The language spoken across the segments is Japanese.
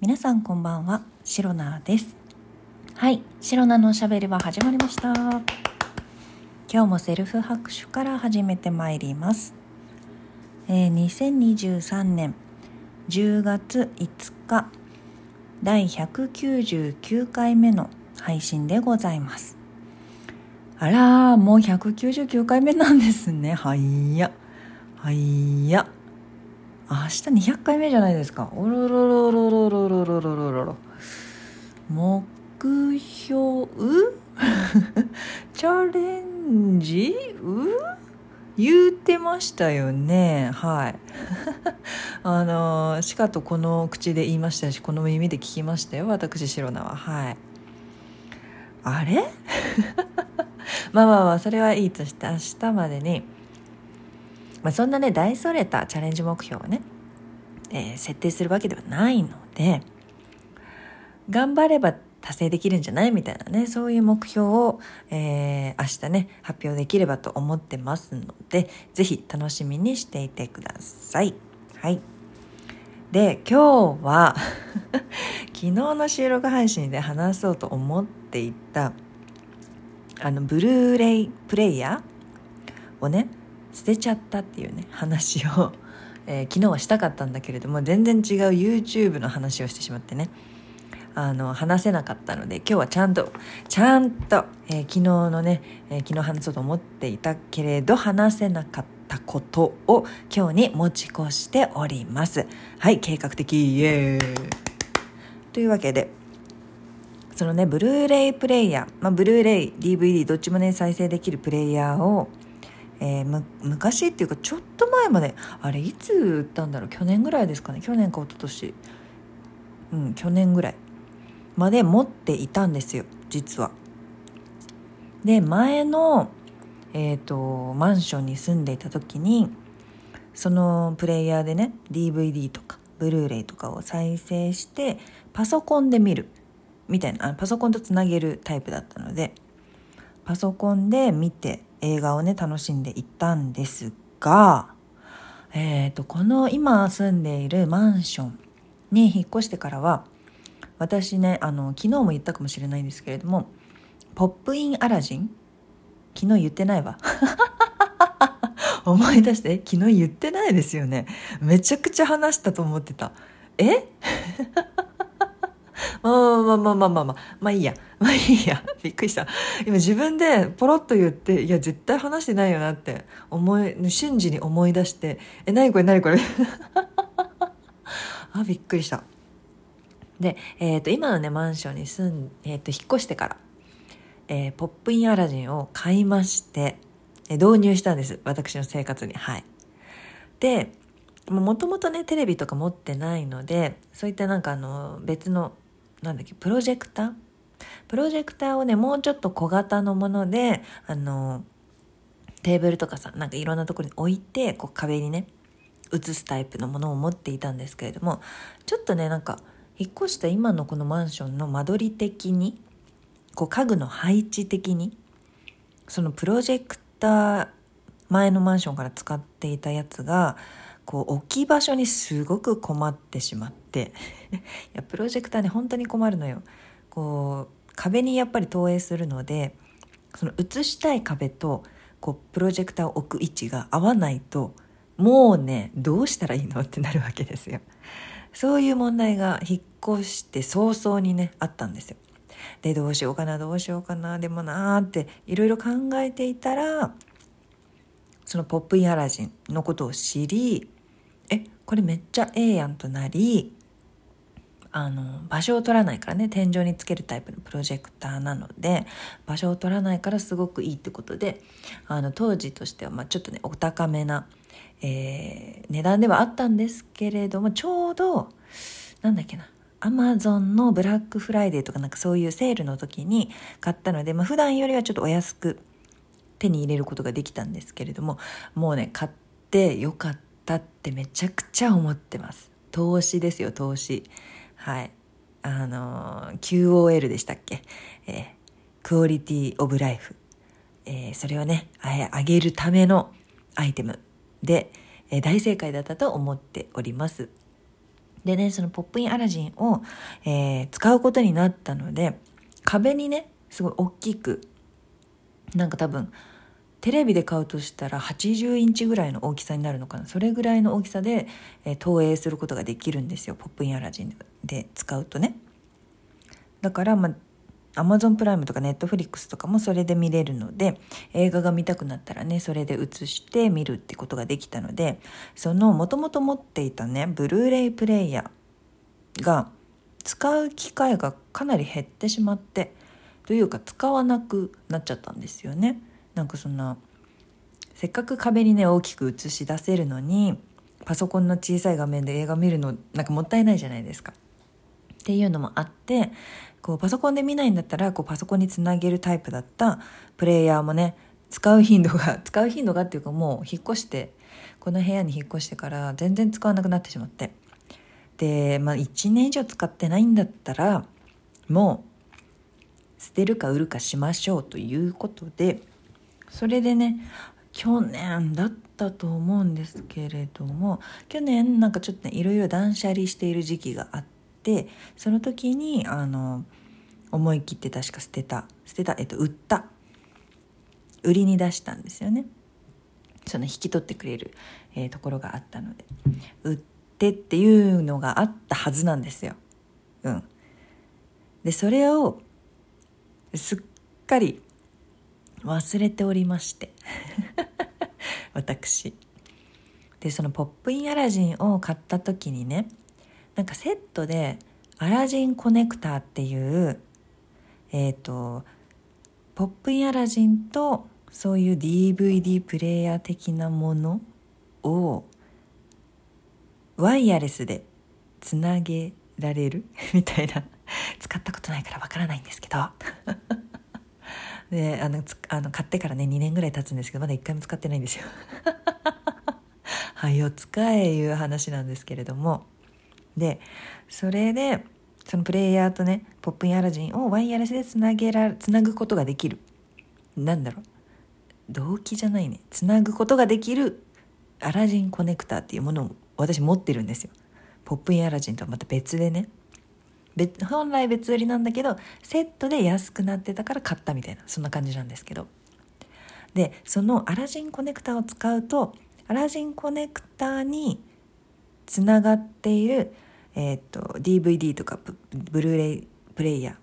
皆さんこんばんは、シロナです。はい、シロナのおしゃべりは始まりました。今日もセルフ拍手から始めてまいります。えー、2023年10月5日第199回目の配信でございます。あらー、もう199回目なんですね。はいや。はいや。明日200回目じゃないですか。おろろろろろろろろろろろろ。目標 チャレンジ言うてましたよね。はい。あの、しかとこの口で言いましたし、この耳で聞きましたよ。私、シロナは。はい。あれ？まあまあまあ、それはいいとして、明日までに、まあ、そんなね大それたチャレンジ目標をね、えー、設定するわけではないので頑張れば達成できるんじゃないみたいなねそういう目標を、えー、明日ね発表できればと思ってますので是非楽しみにしていてください。はいで今日は 昨日の収録配信で話そうと思っていたあのブルーレイプレイヤーをね捨てちゃったっていうね話を、えー、昨日はしたかったんだけれども全然違う YouTube の話をしてしまってね。あの話せなかったので今日はちゃんとちゃんと、えー、昨日のね、えー、昨日話そうと思っていたけれど話せなかったことを今日に持ち越しております。はい計画的イエーイ。というわけでそのねブルーレイプレイヤー、まあ、ブルーレイ DVD どっちもね再生できるプレイヤーをえー、昔っていうかちょっと前まであれいつ売ったんだろう去年ぐらいですかね去年か一昨年うん去年ぐらいまで持っていたんですよ実は。で前の、えーと、マンションに住んでいた時にそのプレイヤーでね DVD とかブルーレイとかを再生してパソコンで見るみたいなあパソコンとつなげるタイプだったのでパソコンで見て映画をね楽しんでいったんですが、えーと、この今住んでいるマンションに引っ越してからは私ねあの昨日も言ったかもしれないんですけれども「ポップインアラジン」昨日言ってないわ。思い出して昨日言ってないですよね。めちゃくちゃ話したと思ってた。え？まあまあまあまあまあまあ、まあいいや。まあいいや。びっくりした。今自分でポロッと言って、いや絶対話してないよなって思い、瞬時に思い出して、え、何これ何これ あ、びっくりした。で、えっ、ー、と、今のね、マンションに住ん、えっ、ー、と、引っ越してから、えー、ポップインアラジンを買いまして、え導入したんです。私の生活に。はい。で、もともとね、テレビとか持ってないので、そういったなんかあの、別のなんだっけプロジェクター？プロジェクターをねもうちょっと小型のものであのテーブルとかさなんかいろんなところに置いてこう壁にね映すタイプのものを持っていたんですけれどもちょっとねなんか引っ越した今のこのマンションの間取り的にこう家具の配置的にそのプロジェクター前のマンションから使っていたやつがこう置き場所にすごく困ってしまって。いやプロジェクターね本当に困るのよ。こう壁にやっぱり投影するのでその映したい壁とこうプロジェクターを置く位置が合わないともうねどうしたらいいのってなるわけですよ。そういう問題が引っ越して早々にねあったんですよ。でどうしようかなどうしようかなでもなーっていろいろ考えていたらそのポップインアラジンのことを知りえこれめっちゃええやんとなりあの場所を取らないからね天井につけるタイプのプロジェクターなので場所を取らないからすごくいいってことであの当時としてはまあちょっとねお高めな、えー、値段ではあったんですけれどもちょうどなんだっけなアマゾンのブラックフライデーとかなんかそういうセールの時に買ったので、まあ、普段よりはちょっとお安く手に入れることができたんですけれどももうね買ってよかったったってめちゃくちゃ思ってます。投資ですよ投資。はい。あの QOL でしたっけ、えー、クオリティオブライフ、えー、それをねあ上げるためのアイテム。で、えー、大正解だったと思っております。でね、そのポップインアラジンを、えー、使うことになったので、壁にね、すごい大きく、なんか多分、テレビで買うとしたら80インチぐらいの大きさになるのかな。それぐらいの大きさで、えー、投影することができるんですよ。ポップインアラジンで使うとね。だから、まあ、アマゾンプライムとかネットフリックスとかもそれで見れるので映画が見たくなったらねそれで映して見るってことができたのでそのもともと持っていたねブルーレイプレイヤーが使う機会がかなり減ってしまってというか使わなくなっちゃったんですよね。なんかそんなせっかく壁にね大きく映し出せるのにパソコンの小さい画面で映画見るのなんかもったいないじゃないですか。っていうのもあってこうパソコンで見ないんだったらこうパソコンにつなげるタイプだったプレイヤーもね使う頻度が 使う頻度がっていうかもう引っ越してこの部屋に引っ越してから全然使わなくなってしまってで、まあ、1年以上使ってないんだったらもう捨てるか売るかしましょうということでそれでね去年だったと思うんですけれども去年なんかちょっとねいろいろ断捨離している時期があってその時にあの思い切って確か捨てた捨てたえっと売った売りに出したんですよね。その引き取ってくれる、えー、ところがあったので売ってっていうのがあったはずなんですよ。うん。でそれをすっかり忘れておりまして。私。でそのポップインアラジンを買った時にねなんかセットでアラジンコネクターっていうえっ、ー、とポップインアラジンとそういう DVD プレイヤー的なものをワイヤレスでつなげられる？みたいな。使ったことないからわからないんですけど。であのあの買ってからね2年ぐらい経つんですけどまだ1回も使ってないんですよ。はいお使えいう話なんですけれども。でそれでそのプレイヤーとねポップインアラジンをワイヤレスでつなげらつなぐことができる。なんだろう。動機じゃないね。つなぐことができるアラジンコネクターっていうものを私持ってるんですよ。ポップインアラジンとはまた別でね。別本来別売りなんだけどセットで安くなってたから買ったみたいなそんな感じなんですけど。でそのアラジンコネクタを使うとアラジンコネクタにつながっているえー、っと DVD とかブルーレイプレイヤ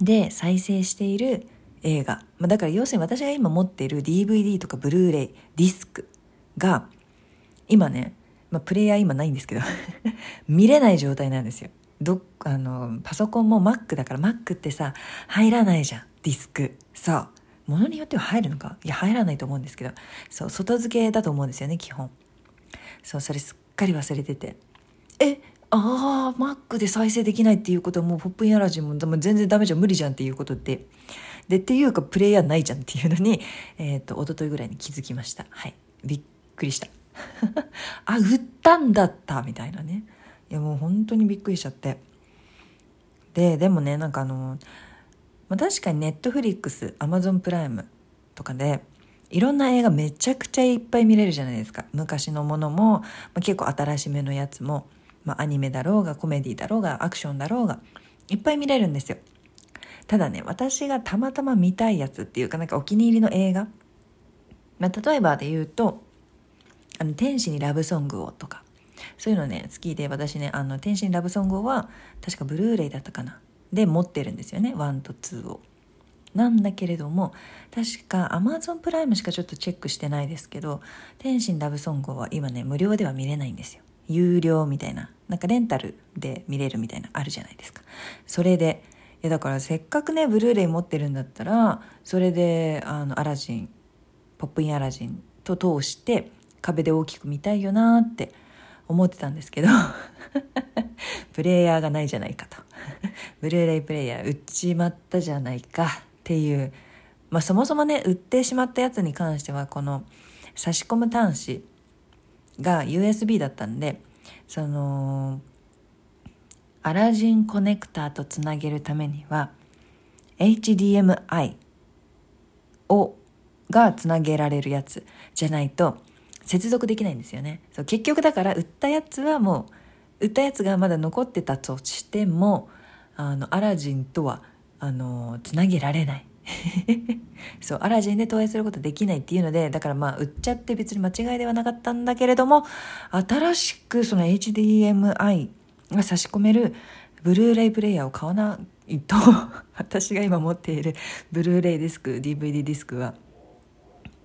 ーで再生している映画、まあ、だから要するに私が今持っている DVD とかブルーレイディスクが今ね、まあ、プレイヤー今ないんですけど 見れない状態なんですよ。どあのパソコンも Mac だから Mac ってさ入らないじゃんディスクそうものによっては入るのか？いや入らないと思うんですけどそう外付けだと思うんですよね基本そうそれすっかり忘れててえ？ああ、Mac で再生できないっていうことはもうポップインアラジンも全然ダメじゃん、無理じゃんっていうことで。で、っていうかプレイヤーないじゃんっていうのに、えっ、と、一昨日ぐらいに気づきました。はい。びっくりした。あ、売ったんだった、みたいなね。いや、もう本当にびっくりしちゃって。で、でもね、なんかあの、まあ、確かにネットフリックス、アマゾンプライムとかで、いろんな映画めちゃくちゃいっぱい見れるじゃないですか。昔のものも、まあ、結構新しめのやつも。まあ、アニメだろうがコメディだろうがアクションだろうがいっぱい見れるんですよただね私がたまたま見たいやつっていうかなんかお気に入りの映画、まあ、例えばで言うと「あの天使にラブソングを」とかそういうのね好きで私ね「あの天使にラブソング」は確かブルーレイだったかな。で持ってるんですよね。1と2を。なんだけれども確か Amazon プライムしかちょっとチェックしてないですけど「天心ラブソング」は今ね無料では見れないんですよ。有料みたいな。なんかレンタルで見れるみたいなあるじゃないですか。それでいやだからせっかくねブルーレイ持ってるんだったらそれであのアラジンポップインアラジンと通して壁で大きく見たいよなって思ってたんですけど プレイヤーがないじゃないかと。ブルーレイプレイヤー売っちまったじゃないか。っていう。まあそもそもね売ってしまったやつに関してはこの差し込む端子が USB だったんでそのアラジンコネクターとつなげるためには HDMI をがつなげられるやつじゃないと接続できないんですよね。そう結局だから売ったやつはもう売ったやつがまだ残ってたとしてもあのアラジンとはあのつなげられない。そうアラジンで投影することできないっていうのでだからまあ売っちゃって別に間違いではなかったんだけれども新しくその HDMI が差し込めるブルーレイプレイヤーを買わないと 私が今持っているブルーレイディスク DVD ディスクは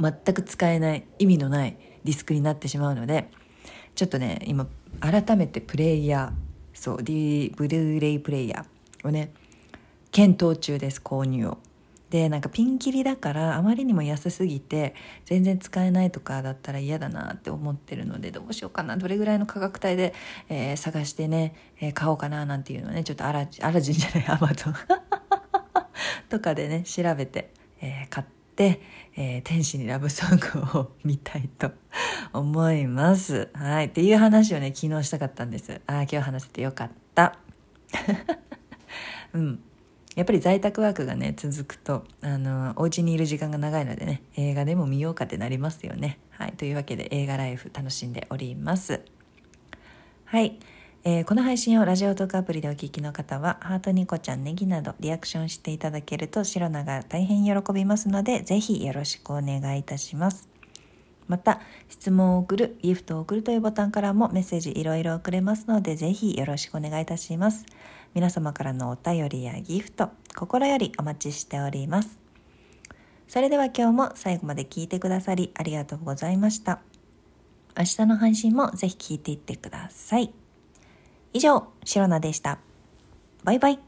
全く使えない意味のないディスクになってしまうのでちょっとね今改めてプレイヤーそう、D、ブルーレイプレイヤーをね検討中です購入を。でなんかピンキリだからあまりにも安すぎて全然使えないとかだったら嫌だなって思ってるのでどうしようかなどれぐらいの価格帯で、えー、探してね、えー、買おうかななんていうのねちょっとアラアラジンじゃないアマゾン。とかでね調べて、えー、買って、えー、天使にラブソングを見たいと思います。はい。っていう話をね、昨日したかったんです。ああ、今日話せてよかった。うん。やっぱり在宅ワークがね続くとあのお家にいる時間が長いのでね映画でも見ようかってなりますよね。はい、というわけで映画ライフ楽しんでおります。はい、えー、この配信をラジオトークアプリでお聞きの方はハートニコちゃんネギなどリアクションしていただけるとシロナが大変喜びますのでぜひよろしくお願いいたします。また質問を送るギフトを送るというボタンからもメッセージいろいろ送れますのでぜひよろしくお願いいたします。皆様からのお便りやギフト、心よりお待ちしております。それでは今日も最後まで聞いてくださりありがとうございました。明日の配信もぜひ聞いていってください。以上、シロナでした。バイバイ。